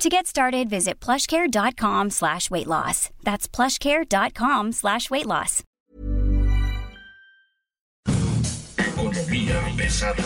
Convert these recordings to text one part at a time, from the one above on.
To get started, visit plushcare.com slash weight loss. That's plushcare.com slash weight loss. Economía pesada.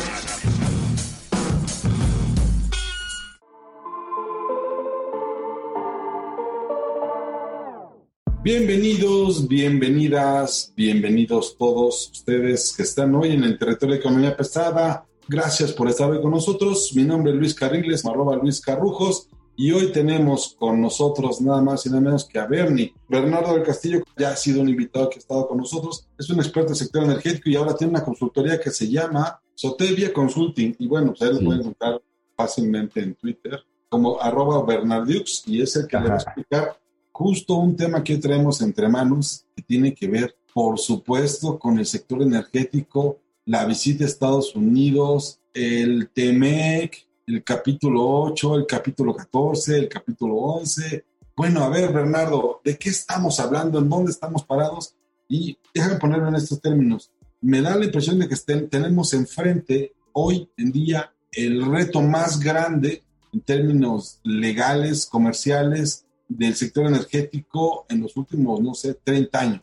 Bienvenidos, bienvenidas, bienvenidos todos ustedes que están hoy en el territorio de Economía Pesada. Gracias por estar hoy con nosotros. Mi nombre es Luis Carriles, arroba Luis Carrujos. Y hoy tenemos con nosotros nada más y nada menos que a Bernie. Bernardo del Castillo ya ha sido un invitado que ha estado con nosotros. Es un experto en sector energético y ahora tiene una consultoría que se llama Sotevia Consulting. Y bueno, ustedes lo pueden encontrar fácilmente en Twitter como arroba Bernardiux y es el que le va a explicar justo un tema que hoy traemos entre manos que tiene que ver, por supuesto, con el sector energético, la visita a Estados Unidos, el TEMEC, el capítulo 8, el capítulo 14, el capítulo 11. Bueno, a ver, Bernardo, ¿de qué estamos hablando? ¿En dónde estamos parados? Y déjame ponerlo en estos términos. Me da la impresión de que tenemos enfrente hoy en día el reto más grande en términos legales, comerciales, del sector energético en los últimos, no sé, 30 años.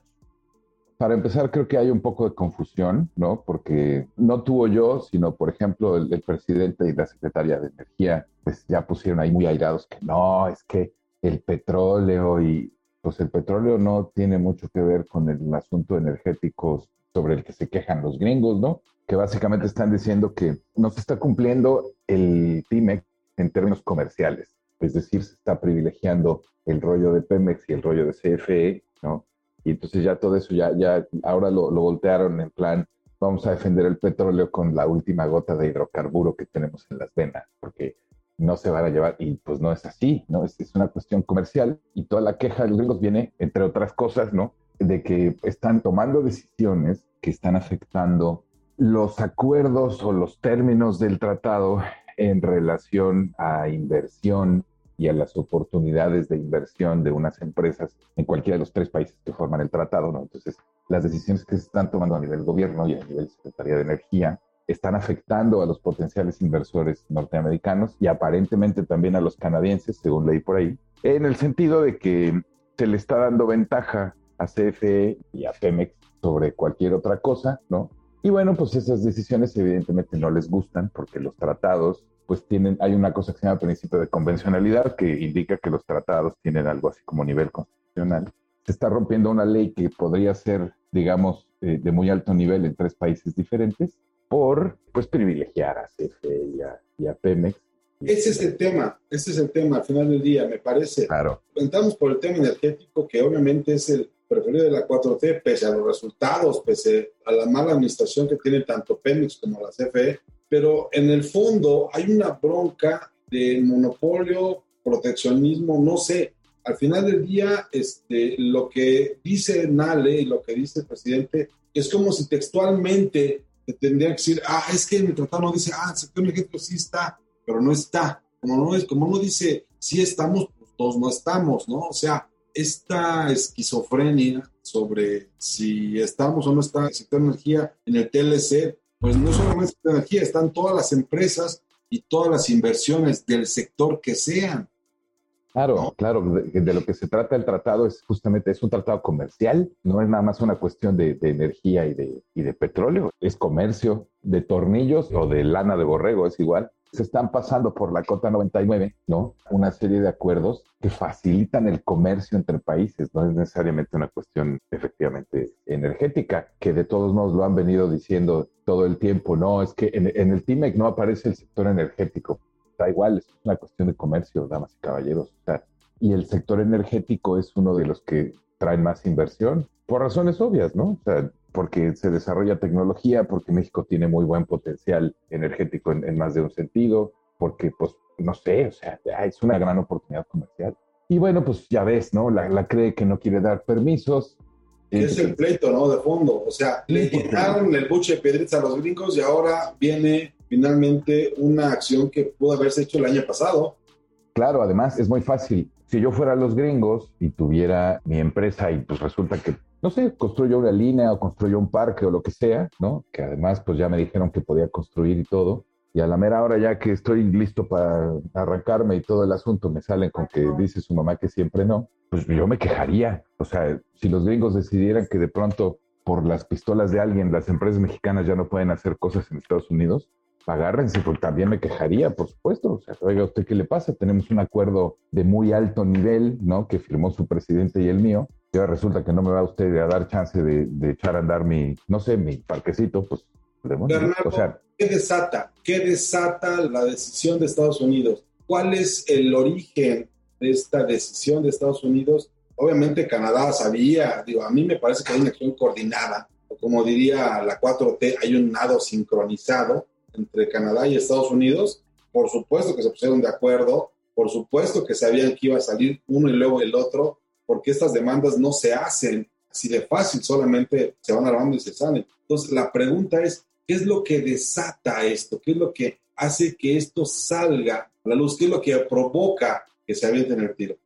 Para empezar, creo que hay un poco de confusión, ¿no? Porque no tuvo yo, sino, por ejemplo, el, presidente y la secretaria de Energía, pues ya pusieron ahí muy airados que no, es que el petróleo y pues el petróleo no tiene mucho que ver con el asunto energético sobre el que se quejan los gringos, ¿no? Que básicamente están diciendo que no se está cumpliendo el TIMEC en términos comerciales. Es decir, se está privilegiando el rollo de Pemex y el rollo de CFE, ¿no? Y entonces ya todo eso, ya, ya ahora lo, lo voltearon en plan, vamos a defender el petróleo con la última gota de hidrocarburo que tenemos en las venas, porque no se van a llevar, y pues no es así, ¿no? Es, es una cuestión comercial y toda la queja de los gringos viene, entre otras cosas, ¿no? De que están tomando decisiones que están afectando los acuerdos o los términos del tratado en relación a inversión y a las oportunidades de inversión de unas empresas en cualquiera de los tres países que forman el tratado, ¿no? Entonces, las decisiones que se están tomando a nivel gobierno y a nivel Secretaría de Energía están afectando a los potenciales inversores norteamericanos y aparentemente también a los canadienses, según leí por ahí, en el sentido de que se le está dando ventaja a CFE y a Pemex sobre cualquier otra cosa, ¿no? Y bueno, pues esas decisiones evidentemente no les gustan porque los tratados pues tienen, hay una cosa que se llama principio de convencionalidad que indica que los tratados tienen algo así como nivel constitucional. Se está rompiendo una ley que podría ser, digamos, eh, de muy alto nivel en tres países diferentes por, pues, privilegiar a CFE y a, Pemex. Ese es el tema, ese es el tema al final del día, me parece. Claro. Entramos por el tema energético, que obviamente es el preferido de la 4T, pese a los resultados, pese a la mala administración que tiene tanto Pemex como la CFE, pero en el fondo hay una bronca de monopolio, proteccionismo, no sé. Al final del día, este, lo que dice Nale y lo que dice el presidente es como si textualmente te tendría que decir, ah, es que en el tratado no dice, ah, el sector energético sí está, pero no está. Como no, es, como no dice, sí estamos, pues todos no estamos, ¿no? O sea, esta esquizofrenia sobre si estamos o no está el sector de energía en el TLC, pues no solamente la energía, están todas las empresas y todas las inversiones del sector que sean. Claro, claro, de, lo que se trata el tratado es justamente, es un tratado comercial, no es nada más una cuestión de, energía y de, y de petróleo, es comercio de tornillos o de lana de borrego, es igual se están pasando por la cota 99, ¿no? Una serie de acuerdos que facilitan el comercio entre países, no es necesariamente una cuestión efectivamente energética, que de todos modos lo han venido diciendo todo el tiempo, no, es que en, el TIMEC no aparece el sector energético, da igual, es una cuestión de comercio, damas y caballeros, y el sector energético es uno de los que traen más inversión, por razones obvias, ¿no? O sea, porque se desarrolla tecnología, porque México tiene muy buen potencial energético en, más de un sentido, porque, pues, no sé, o sea, es una gran oportunidad comercial. Y bueno, pues ya ves, ¿no? La, la cree que no quiere dar permisos, es el pleito, ¿no? De fondo. O sea, le quitaron el buche de piedritas a los gringos y ahora viene finalmente una acción que pudo haberse hecho el año pasado. Claro, además es muy fácil. Si yo fuera los gringos y tuviera mi empresa y pues resulta que, no sé, construyo una línea o construyo un parque o lo que sea, ¿no? Que además pues ya me dijeron que podía construir y todo. Y a la mera hora ya que estoy listo para arrancarme y todo el asunto me salen con que dice su mamá que siempre no, pues yo me quejaría. O sea, si los gringos decidieran que de pronto por las pistolas de alguien las empresas mexicanas ya no pueden hacer cosas en Estados Unidos, agárrense, porque también me quejaría, por supuesto. O sea, oiga, ¿usted qué le pasa? Tenemos un acuerdo de muy alto nivel, ¿no? Que firmó su presidente y el mío. Y ahora resulta que no me va usted a dar chance de, echar a andar mi, no sé, mi parquecito, pues. o sea, ¿qué desata? ¿Qué desata la decisión de Estados Unidos? ¿Cuál es el origen de esta decisión de Estados Unidos? Obviamente Canadá sabía, digo, a mí me parece que hay una acción coordinada, o como diría la 4T, hay un nado sincronizado entre Canadá y Estados Unidos, por supuesto que se pusieron de acuerdo, por supuesto que sabían que iba a salir uno y luego el otro, porque estas demandas no se hacen así de fácil, solamente se van armando y se salen. Entonces, la pregunta es, ¿qué es lo que desata esto? ¿Qué es lo que hace que esto salga a la luz? ¿Qué es lo que provoca que se avienten el tiro?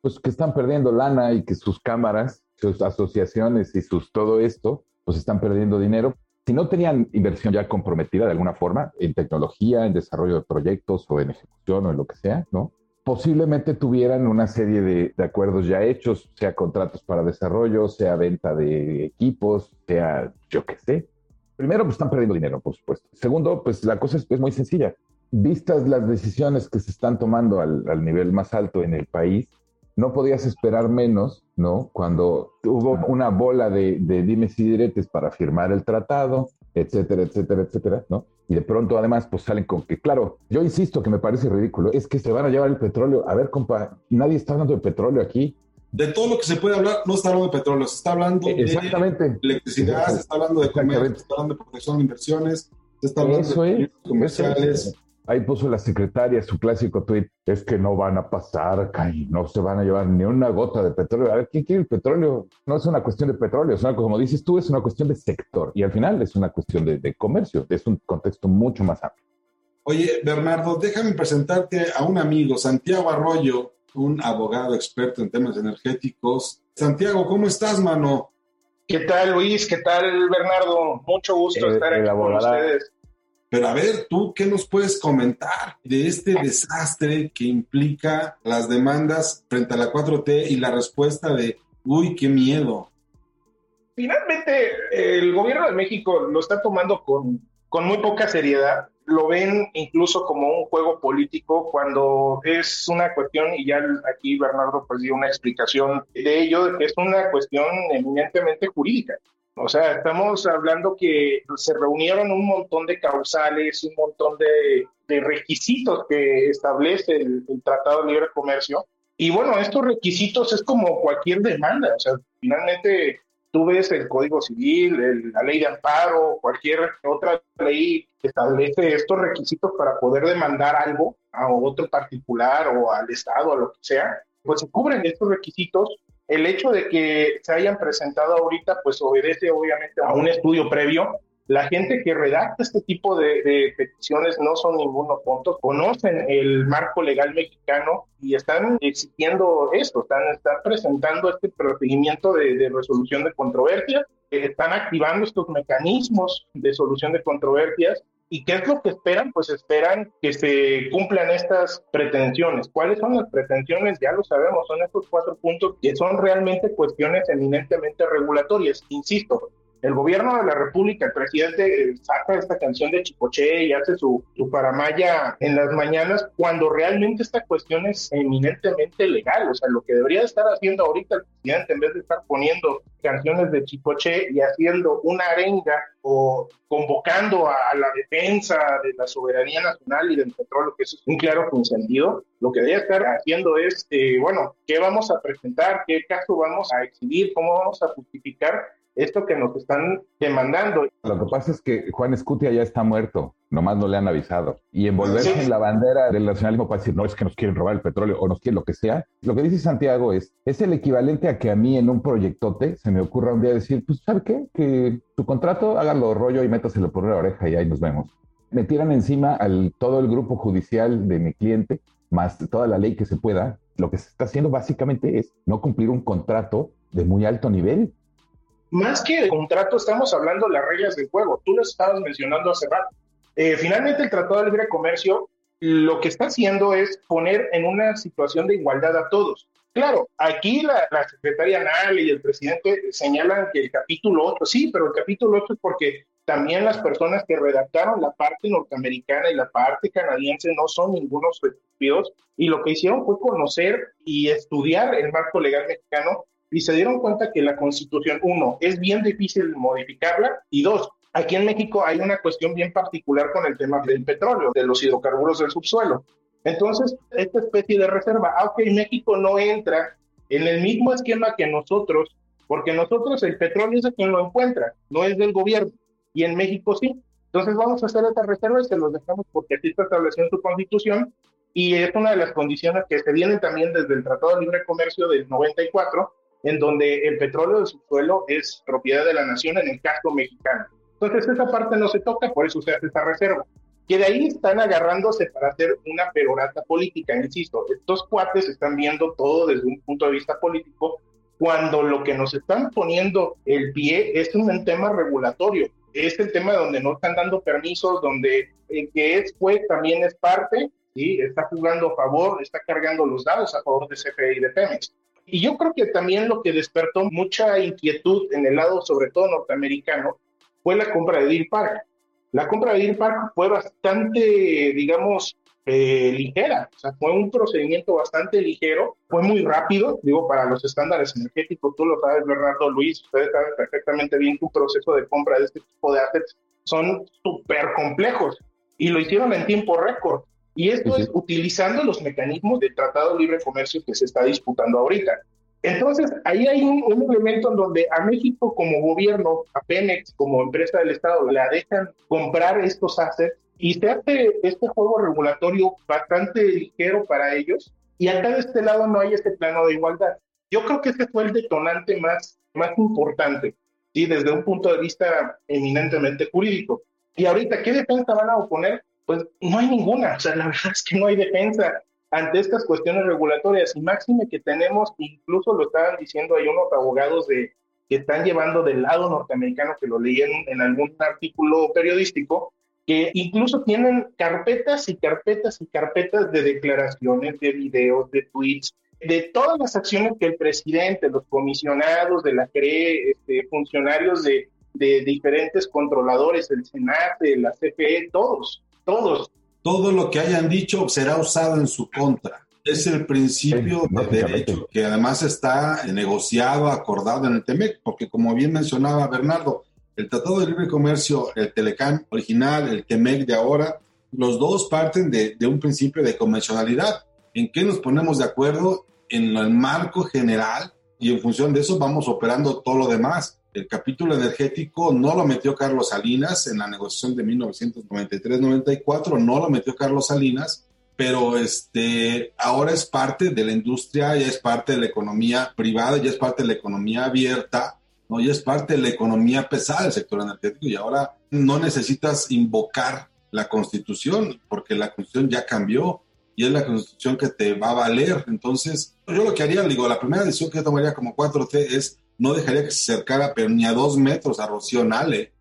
Pues que están perdiendo lana y que sus cámaras, sus asociaciones y sus todo esto, pues están perdiendo dinero si no tenían inversión ya comprometida de alguna forma en tecnología, en desarrollo de proyectos o en ejecución o en lo que sea, ¿no? Posiblemente tuvieran una serie de, acuerdos ya hechos, sea contratos para desarrollo, sea venta de equipos, sea yo qué sé. Primero, pues están perdiendo dinero, por supuesto. Segundo, pues la cosa es, muy sencilla. Vistas las decisiones que se están tomando al, al nivel más alto en el país, no podías esperar menos, ¿no? Cuando hubo una bola de, de dimes y diretes para firmar el tratado, etcétera, etcétera, etcétera, ¿no? Y de pronto además pues salen con que, claro, yo insisto que me parece ridículo, es que se van a llevar el petróleo. A ver, compa, nadie está hablando de petróleo aquí. De todo lo que se puede hablar, no está hablando de petróleo, se está hablando Exactamente. de electricidad, se está hablando de comercio, se está hablando de protección de inversiones, se está hablando de comerciales. Ahí puso la secretaria su clásico tuit, es que no van a pasar, no se van a llevar ni una gota de petróleo. A ver, ¿quién quiere el petróleo? No es una cuestión de petróleo, es una, como dices tú, es una cuestión de sector. Y al final es una cuestión de, comercio, es un contexto mucho más amplio. Oye, Bernardo, déjame presentarte a un amigo, Santiago Arroyo, un abogado experto en temas energéticos. Santiago, ¿cómo estás, mano? ¿Qué tal, Luis? ¿Qué tal, Bernardo? Mucho gusto estar aquí con ustedes. Pero a ver, tú, ¿qué nos puedes comentar de este desastre que implica las demandas frente a la 4T y la respuesta de, uy, qué miedo? Finalmente, el gobierno de México lo está tomando con, con muy poca seriedad. Lo ven incluso como un juego político cuando es una cuestión, y ya aquí Bernardo pues dio una explicación de ello, es una cuestión eminentemente jurídica. O sea, estamos hablando que se reunieron un montón de causales, un montón de, requisitos que establece el, Tratado de Libre Comercio. Y bueno, estos requisitos es como cualquier demanda. O sea, finalmente tú ves el Código Civil, la ley de amparo, cualquier otra ley que establece estos requisitos para poder demandar algo a otro particular o al Estado, a lo que sea, pues se cubren estos requisitos el hecho de que se hayan presentado ahorita, pues obedece obviamente a un estudio previo. La gente que redacta este tipo de, peticiones no son ninguno puntos, conocen el marco legal mexicano y están exigiendo esto, están, están presentando este procedimiento de, de resolución de controversias, están activando estos mecanismos de solución de controversias ¿Y qué es lo que esperan? Pues esperan que se cumplan estas pretensiones. ¿Cuáles son las pretensiones? Ya lo sabemos, son estos cuatro puntos que son realmente cuestiones eminentemente regulatorias. Insisto, el gobierno de la República, el presidente eh, saca esta canción de Chicoche y hace su, su paramaya en las mañanas cuando realmente esta cuestión es eminentemente legal. O sea, lo que debería estar haciendo ahorita el presidente en vez de estar poniendo canciones de Chicoche y haciendo una arenga o convocando a, la defensa de la soberanía nacional y del petróleo, que eso es un claro consentido, lo que debería estar haciendo es, eh, bueno, ¿qué vamos a presentar? ¿Qué caso vamos a exhibir? ¿Cómo vamos a justificar esto que nos están demandando. Lo que pasa es que Juan Escutia ya está muerto, nomás no le han avisado. Y envolverse en la bandera del nacionalismo para decir, no, es que nos quieren robar el petróleo o nos quieren lo que sea. Lo que dice Santiago es, es el equivalente a que a mí en un proyectote se me ocurra un día decir, pues, ¿sabe qué? Que tu contrato, hágalo rollo y métaselo por la oreja y ahí nos vemos. Me tiran encima al todo el grupo judicial de mi cliente, más toda la ley que se pueda. Lo que se está haciendo básicamente es no cumplir un contrato de muy alto nivel más que de contrato, estamos hablando de las reglas del juego. Tú lo estabas mencionando hace rato. Eh, finalmente, el Tratado de Libre Comercio lo que está haciendo es poner en una situación de igualdad a todos. Claro, aquí la, la secretaria Nal y el presidente señalan que el capítulo 8, sí, pero el capítulo 8 es porque también las personas que redactaron la parte norteamericana y la parte canadiense no son ningunos estúpidos y lo que hicieron fue conocer y estudiar el marco legal mexicano y se dieron cuenta que la constitución, uno, es bien difícil modificarla y dos, aquí en México hay una cuestión bien particular con el tema del petróleo, de los hidrocarburos del subsuelo. Entonces, esta especie de reserva, aunque México no entra en el mismo esquema que nosotros, porque nosotros el petróleo es de quien lo encuentra, no es del gobierno, y en México sí. Entonces vamos a hacer esta reserva y se los dejamos porque así está establecido en su constitución y es una de las condiciones que se vienen también desde el Tratado de Libre Comercio del 94 en donde el petróleo del subsuelo es propiedad de la nación en el caso mexicano. Entonces esa parte no se toca, por eso se hace esta reserva. Que de ahí están agarrándose para hacer una perorata política, insisto. Estos cuates están viendo todo desde un punto de vista político, cuando lo que nos están poniendo el pie es un tema regulatorio. Es el tema donde no están dando permisos, donde el que es juez también es parte, ¿sí? está jugando a favor, está cargando los dados a favor de CFE y de Pemex. Y yo creo que también lo que despertó mucha inquietud en el lado, sobre todo norteamericano, fue la compra de Deer Park. La compra de Deer Park fue bastante, digamos, eh, ligera, o sea, fue un procedimiento bastante ligero, fue muy rápido, digo, para los estándares energéticos, tú lo sabes, Bernardo Luis, ustedes saben perfectamente bien que un proceso de compra de este tipo de assets son súper complejos y lo hicieron en tiempo récord. Y esto es utilizando los mecanismos del Tratado de Libre Comercio que se está disputando ahorita. Entonces, ahí hay un, elemento en donde a México como gobierno, a Pemex como empresa del Estado, la dejan comprar estos assets y se hace este juego regulatorio bastante ligero para ellos. Y acá de este lado no hay este plano de igualdad. Yo creo que ese fue el detonante más, más importante, ¿sí? desde un punto de vista eminentemente jurídico. Y ahorita, ¿qué defensa van a oponer? Pues no hay ninguna. O sea, la verdad es que no hay defensa ante estas cuestiones regulatorias. Y máxime que tenemos, incluso lo estaban diciendo, hay unos abogados de, que están llevando del lado norteamericano, que lo leí en, algún artículo periodístico, que incluso tienen carpetas y carpetas y carpetas de declaraciones, de videos, de tweets, de todas las acciones que el presidente, los comisionados de la CRE, este, funcionarios de, diferentes controladores, el Senado, la CFE, todos, todos. Todo lo que hayan dicho será usado en su contra. Es el principio de derecho que además está negociado, acordado en el TEMEC, porque como bien mencionaba Bernardo, el Tratado de Libre Comercio, el Telecán original, el TEMEC de ahora, los dos parten de, de un principio de convencionalidad. ¿En qué nos ponemos de acuerdo? En el marco general y en función de eso vamos operando todo lo demás. El capítulo energético no lo metió Carlos Salinas en la negociación de 1993-94, no lo metió Carlos Salinas, pero este, ahora es parte de la industria, ya es parte de la economía privada, ya es parte de la economía abierta, ¿no? ya es parte de la economía pesada del sector energético y ahora no necesitas invocar la constitución porque la constitución ya cambió y es la constitución que te va a valer. Entonces, yo lo que haría, digo, la primera decisión que yo tomaría como 4T es no dejaría que se acercara, pero ni a dos metros a Rocío Nale.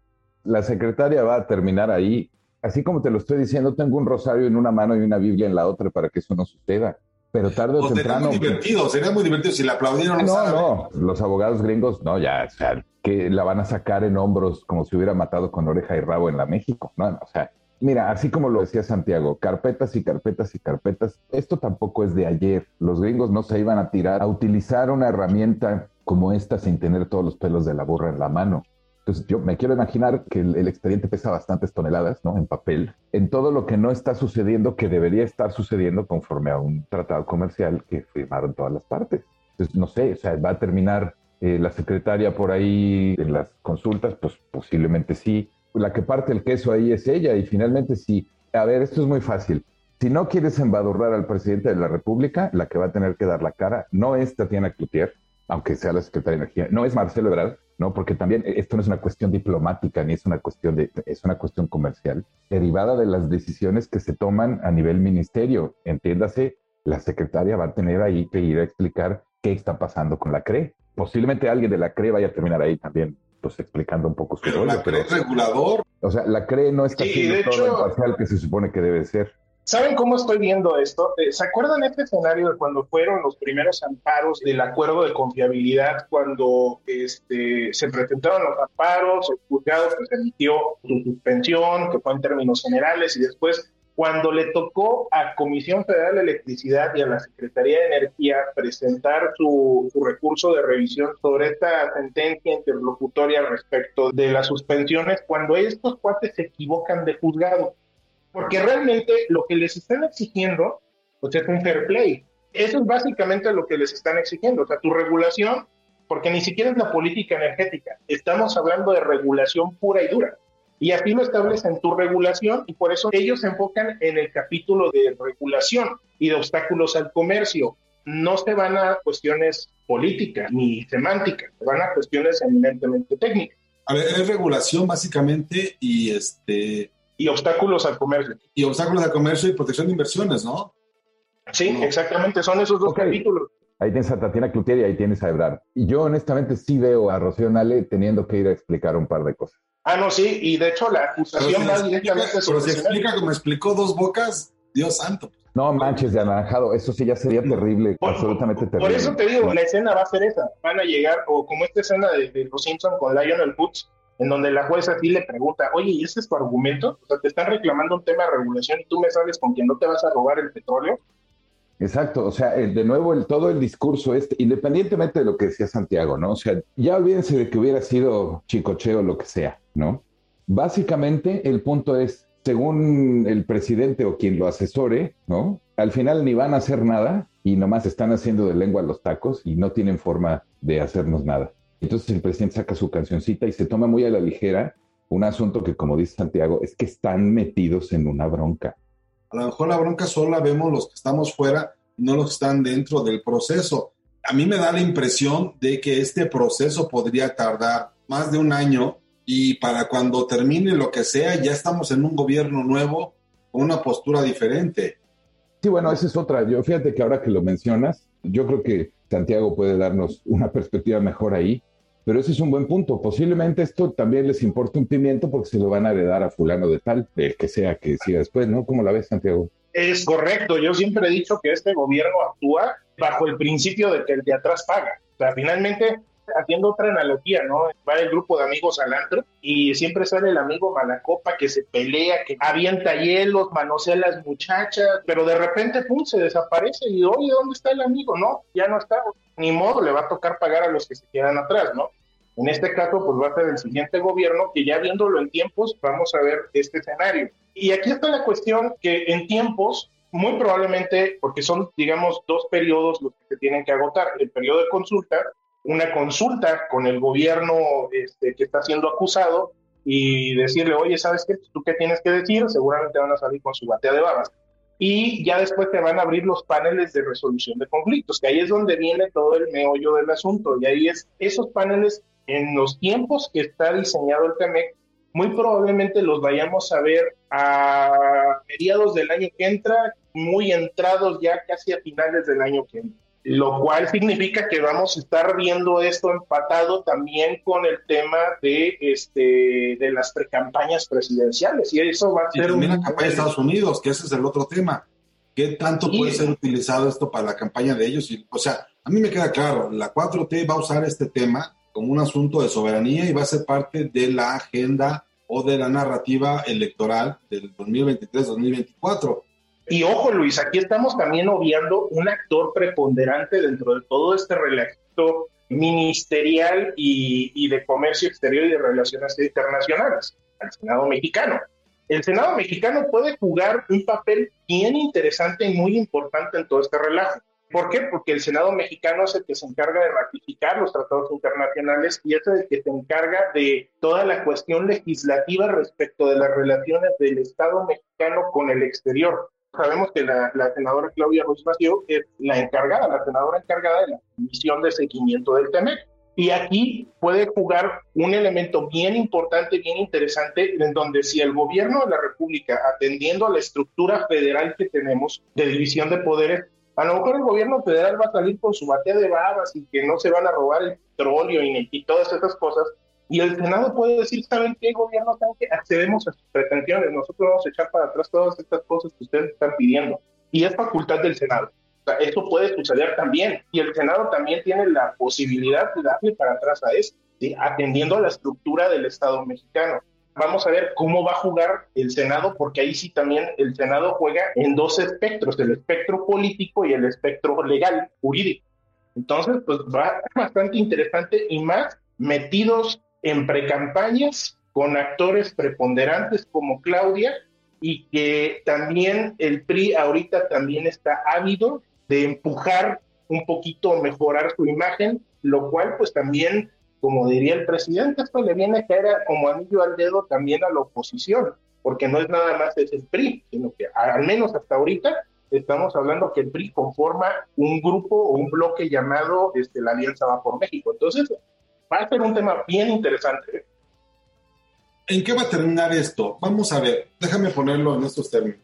La secretaria va a terminar ahí. Así como te lo estoy diciendo, tengo un rosario en una mano y una Biblia en la otra para que eso no suceda. Pero tarde o, temprano. Sería muy divertido, sería muy divertido si la aplaudieron. No, no, los abogados gringos, no, ya, o sea, que la van a sacar en hombros como si hubiera matado con oreja y rabo en la México. No, no, o sea, Mira, así como lo decía Santiago, carpetas y carpetas y carpetas, esto tampoco es de ayer. Los gringos no se iban a tirar a utilizar una herramienta como esta sin tener todos los pelos de la burra en la mano. Entonces yo me quiero imaginar que el, expediente pesa bastantes toneladas, ¿no? En papel, en todo lo que no está sucediendo, que debería estar sucediendo conforme a un tratado comercial que firmaron todas las partes. Entonces, no sé, o sea, va a terminar Eh, la secretaria por ahí en las consultas, pues posiblemente sí. La que parte el queso ahí es ella y finalmente sí. A ver, esto es muy fácil. Si no quieres embadurrar al presidente de la República, la que va a tener que dar la cara no es Tatiana Cloutier, aunque sea la secretaria de Energía, no es Marcelo Ebrard, ¿no? Porque también esto no es una cuestión diplomática ni es una cuestión de, es una cuestión comercial, derivada de las decisiones que se toman a nivel ministerio. Entiéndase, la secretaria va a tener ahí que ir a explicar qué está pasando con la CRE. Posiblemente alguien de la CRE vaya a terminar ahí también, pues explicando un poco su pero La CRE es regulador. O sea, la CRE no está haciendo todo lo imparcial que se supone que debe ser. ¿Saben cómo estoy viendo esto? Eh, ¿Se acuerdan este escenario de cuando fueron los primeros amparos del acuerdo de confiabilidad, cuando este, se presentaron los amparos, el juzgado pues, emitió su suspensión, que fue en términos generales, y después cuando le tocó a Comisión Federal de Electricidad y a la Secretaría de Energía presentar su, recurso de revisión sobre esta sentencia interlocutoria respecto de las suspensiones, cuando estos cuates se equivocan de juzgado porque realmente lo que les están exigiendo pues, es un fair play. Eso es básicamente lo que les están exigiendo. O sea, tu regulación, porque ni siquiera es la política energética, estamos hablando de regulación pura y dura. Y así lo establecen tu regulación y por eso ellos se enfocan en el capítulo de regulación y de obstáculos al comercio. No se van a cuestiones políticas ni semánticas, se van a cuestiones eminentemente técnicas. A ver, es regulación básicamente y este y obstáculos al comercio. Y obstáculos al comercio y protección de inversiones, ¿no? Sí, exactamente, son esos dos capítulos. Ahí tienes a Tatiana Cloutier y ahí tienes a Ebrard. Y yo honestamente sí veo a Rocío Nale teniendo que ir a explicar un par de cosas. Ah, no, sí, y de hecho la acusación va directamente Pero si explica como explicó dos bocas, Dios santo. No manches de anaranjado, eso sí ya sería terrible, absolutamente terrible. Por eso te digo, la escena va a ser esa. Van a llegar, o como esta escena de, de Los Simpson con Lionel Woods, en donde la jueza sí le pregunta, oye, ¿y ese es tu argumento? O sea, te están reclamando un tema de regulación y tú me sabes con quién no te vas a robar el petróleo. Exacto, o sea, de nuevo el, todo el discurso este, independientemente de lo que decía Santiago, ¿no? O sea, ya olvídense de que hubiera sido chicocheo o lo que sea, ¿no? Básicamente el punto es, según el presidente o quien lo asesore, ¿no? Al final ni van a hacer nada y nomás están haciendo de lengua los tacos y no tienen forma de hacernos nada. Entonces el presidente saca su cancioncita y se toma muy a la ligera un asunto que, como dice Santiago, es que están metidos en una bronca. A lo mejor la bronca solo la vemos los que estamos fuera, no los que están dentro del proceso. A mí me da la impresión de que este proceso podría tardar más de un año y para cuando termine lo que sea, ya estamos en un gobierno nuevo con una postura diferente. Sí, bueno, esa es otra. Yo fíjate que ahora que lo mencionas, yo creo que Santiago puede darnos una perspectiva mejor ahí. Pero ese es un buen punto. Posiblemente esto también les importa un pimiento porque se lo van a heredar a fulano de tal, el que sea que siga después, ¿no? ¿Cómo la ves, Santiago? Es correcto. Yo siempre he dicho que este gobierno actúa bajo el principio de que el de atrás paga. O sea, finalmente, haciendo otra analogía, ¿no? Va el grupo de amigos al antro y siempre sale el amigo malacopa que se pelea, que avienta hielos, manosea a las muchachas, pero de repente, pum, se desaparece y, oye, ¿dónde está el amigo? No, ya no está. Ni modo, le va a tocar pagar a los que se quedan atrás, ¿no? En este caso, pues va a ser el siguiente gobierno que ya viéndolo en tiempos, vamos a ver este escenario. Y aquí está la cuestión que en tiempos, muy probablemente, porque son, digamos, dos periodos los que se tienen que agotar. El periodo de consulta, una consulta con el gobierno este, que está siendo acusado y decirle, oye, ¿sabes qué? ¿Tú qué tienes que decir? Seguramente van a salir con su batea de babas. Y ya después te van a abrir los paneles de resolución de conflictos, que ahí es donde viene todo el meollo del asunto. Y ahí es, esos paneles en los tiempos que está diseñado el TEMEC, muy probablemente los vayamos a ver a mediados del año que entra, muy entrados ya casi a finales del año que entra. Lo cual significa que vamos a estar viendo esto empatado también con el tema de este de las precampañas presidenciales. Y eso va a ser. también la campaña de Estados Unidos, que ese es el otro tema. ¿Qué tanto puede ser utilizado esto para la campaña de ellos? o sea, a mí me queda claro, la 4T va a usar este tema como un asunto de soberanía y va a ser parte de la agenda o de la narrativa electoral del 2023-2024. Y ojo Luis, aquí estamos también obviando un actor preponderante dentro de todo este relato ministerial y, de comercio exterior y de relaciones internacionales, al Senado mexicano. El Senado mexicano puede jugar un papel bien interesante y muy importante en todo este relajo. ¿Por qué? Porque el Senado mexicano es el que se encarga de ratificar los tratados internacionales y es el que se encarga de toda la cuestión legislativa respecto de las relaciones del Estado mexicano con el exterior. Sabemos que la, senadora Claudia Ruiz Mació es la encargada, la senadora encargada de la misión de seguimiento del TEMEC. Y aquí puede jugar un elemento bien importante, bien interesante, en donde si el gobierno de la República, atendiendo a la estructura federal que tenemos de división de poderes, a lo mejor el gobierno federal va a salir con su batea de babas y que no se van a robar el petróleo y todas esas cosas, y el Senado puede decir, ¿saben qué, gobierno? ¿Saben accedemos a sus pretensiones? Nosotros vamos a echar para atrás todas estas cosas que ustedes están pidiendo. Y es facultad del Senado eso puede suceder también. Y el Senado también tiene la posibilidad de darle para atrás a eso, atendiendo a la estructura del Estado mexicano. Vamos a ver cómo va a jugar el Senado, porque ahí sí también el Senado juega en dos espectros, el espectro político y el espectro legal, jurídico. Entonces, pues va bastante interesante y más metidos en precampañas con actores preponderantes como Claudia y que también el PRI ahorita también está ávido de empujar un poquito, mejorar su imagen, lo cual pues también, como diría el presidente, esto le viene a caer como anillo al dedo también a la oposición, porque no es nada más es el PRI, sino que al menos hasta ahorita estamos hablando que el PRI conforma un grupo o un bloque llamado este, la Alianza Va por México. Entonces, va a ser un tema bien interesante. ¿En qué va a terminar esto? Vamos a ver, déjame ponerlo en estos términos.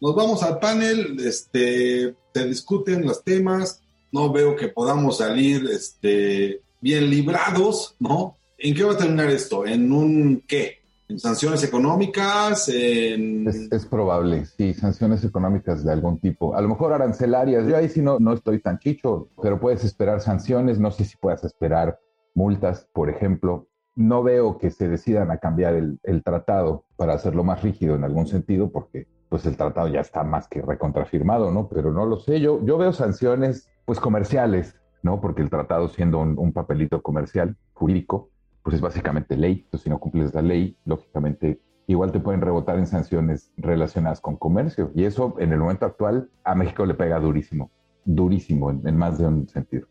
Nos vamos al panel, este, se discuten los temas, no veo que podamos salir este, bien librados, ¿no? ¿En qué va a terminar esto? ¿En un qué? ¿En sanciones económicas? En... Es, probable, sí, sanciones económicas de algún tipo. A lo mejor arancelarias. Yo ahí sí no, no estoy tan chicho, pero puedes esperar sanciones. No sé si puedas esperar multas, por ejemplo. No veo que se decidan a cambiar el, tratado para hacerlo más rígido en algún sentido, porque pues el tratado ya está más que recontrafirmado, ¿no? Pero no lo sé, yo, yo veo sanciones pues comerciales, ¿no? Porque el tratado siendo un, papelito comercial, jurídico, pues es básicamente ley. Entonces, si no cumples la ley, lógicamente igual te pueden rebotar en sanciones relacionadas con comercio. Y eso en el momento actual a México le pega durísimo, durísimo en, más de un sentido.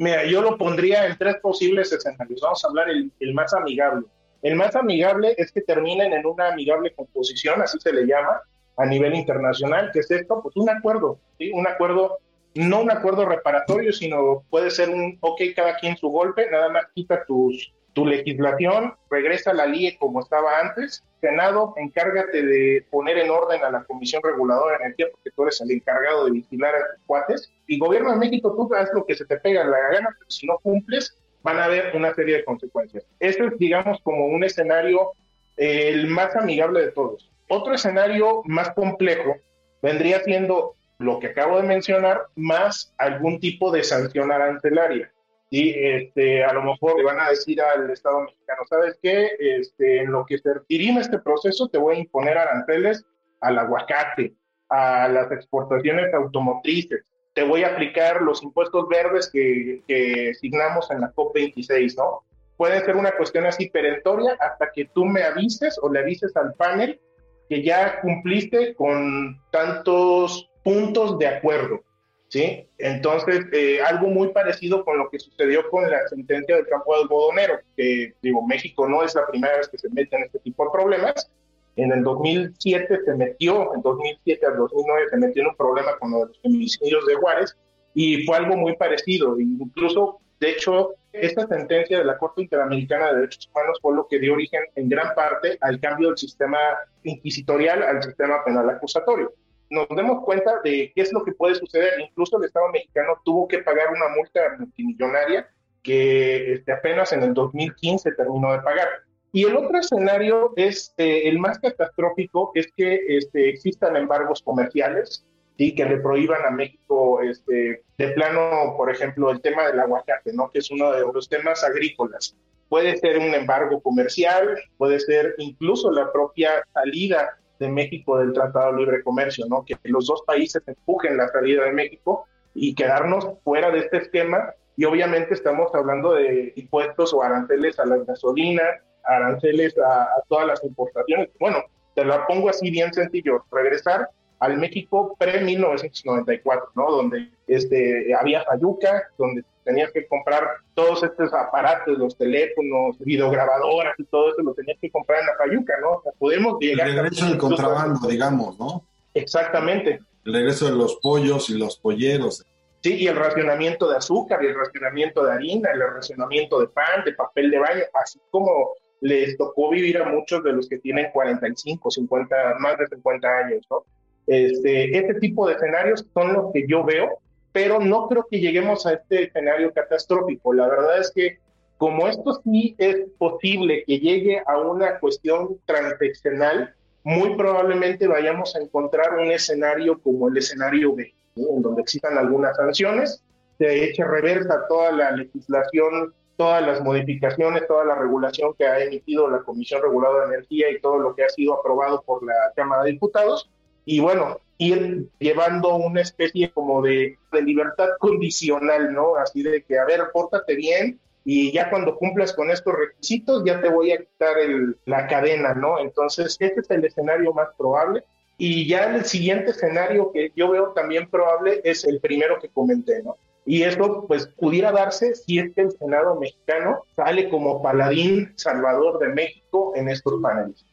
Mira, yo lo pondría en tres posibles escenarios. Vamos a hablar el, más amigable. El más amigable es que terminen en una amigable composición, así se le llama, a nivel internacional, que es esto, pues un acuerdo, ¿sí? un acuerdo, no un acuerdo reparatorio, sino puede ser un, ok, cada quien su golpe, nada más quita tus, tu legislación, regresa a la LIE como estaba antes, Senado, encárgate de poner en orden a la Comisión Reguladora de Energía, porque tú eres el encargado de vigilar a tus cuates, y Gobierno de México, tú haz lo que se te pega la gana, pero si no cumples, van a haber una serie de consecuencias. Esto es, digamos, como un escenario eh, el más amigable de todos. Otro escenario más complejo vendría siendo lo que acabo de mencionar, más algún tipo de sanción arancelaria. Y este, a lo mejor le van a decir al Estado mexicano, ¿sabes qué? Este, en lo que se dirime este proceso, te voy a imponer aranceles al aguacate, a las exportaciones automotrices, te voy a aplicar los impuestos verdes que, que signamos en la COP26, ¿no? Puede ser una cuestión así perentoria hasta que tú me avises o le avises al panel que ya cumpliste con tantos puntos de acuerdo, ¿sí? Entonces, eh, algo muy parecido con lo que sucedió con la sentencia del campo de algodonero, que, digo, México no es la primera vez que se mete en este tipo de problemas. En el 2007 se metió, en 2007 al 2009 se metió en un problema con los feminicidios de Juárez, y fue algo muy parecido. Incluso de hecho, esta sentencia de la Corte Interamericana de Derechos Humanos fue lo que dio origen en gran parte al cambio del sistema inquisitorial al sistema penal acusatorio. Nos demos cuenta de qué es lo que puede suceder. Incluso el Estado mexicano tuvo que pagar una multa multimillonaria que este, apenas en el 2015 terminó de pagar. Y el otro escenario es eh, el más catastrófico, es que este, existan embargos comerciales y que le prohíban a México este, de plano, por ejemplo, el tema del aguacate, ¿no? que es uno de los temas agrícolas. Puede ser un embargo comercial, puede ser incluso la propia salida de México del Tratado de Libre Comercio, ¿no? que los dos países empujen la salida de México y quedarnos fuera de este esquema. Y obviamente estamos hablando de impuestos o aranceles a la gasolina, aranceles a, a todas las importaciones. Bueno, te lo pongo así bien sencillo, regresar al México pre-1994, ¿no? Donde este, había Fayuca, donde tenías que comprar todos estos aparatos, los teléfonos, videograbadoras y todo eso lo tenías que comprar en la Fayuca, ¿no? O sea, podemos llegar... El regreso del contrabando, digamos, ¿no? Exactamente. El regreso de los pollos y los polleros. Sí, y el racionamiento de azúcar, y el racionamiento de harina, el racionamiento de pan, de papel de baño, así como les tocó vivir a muchos de los que tienen 45, 50, más de 50 años, ¿no? Este, este tipo de escenarios son los que yo veo, pero no creo que lleguemos a este escenario catastrófico. La verdad es que como esto sí es posible que llegue a una cuestión transaccional, muy probablemente vayamos a encontrar un escenario como el escenario B, en donde existan algunas sanciones, se eche reversa toda la legislación, todas las modificaciones, toda la regulación que ha emitido la Comisión Reguladora de Energía y todo lo que ha sido aprobado por la Cámara de Diputados, y bueno, ir llevando una especie como de, de libertad condicional, ¿no? Así de que, a ver, pórtate bien, y ya cuando cumplas con estos requisitos ya te voy a quitar el, la cadena, ¿no? Entonces, este es el escenario más probable. Y ya el siguiente escenario que yo veo también probable es el primero que comenté, ¿no? Y esto pues pudiera darse si es que el Senado mexicano sale como paladín salvador de México en estos paneles.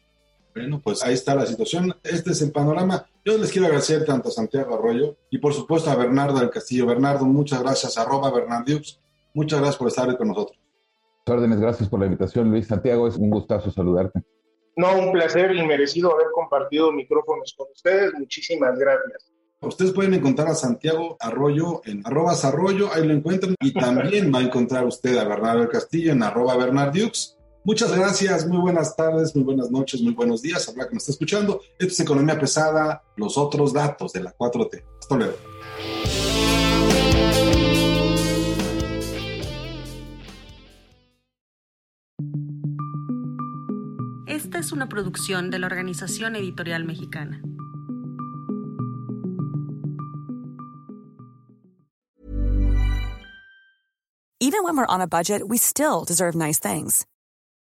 Bueno, pues ahí está la situación. Este es el panorama. Yo les quiero agradecer tanto a Santiago Arroyo y por supuesto a Bernardo del Castillo. Bernardo, muchas gracias. Arroba Bernardiux. Muchas gracias por estar con nosotros. Órdenes, gracias por la invitación, Luis. Santiago, es un gustazo saludarte. No, un placer y merecido haber compartido micrófonos con ustedes. Muchísimas gracias. Ustedes pueden encontrar a Santiago Arroyo en arroba Arroyo, ahí lo encuentran. Y también va a encontrar usted a Bernardo del Castillo en arroba Bernardiux. Muchas gracias, muy buenas tardes, muy buenas noches, muy buenos días. Habla que me está escuchando. Esto es Economía Pesada, los otros datos de la 4T. Hasta luego. Esta es una producción de la Organización Editorial Mexicana. Even when we're on a budget, we still deserve nice things.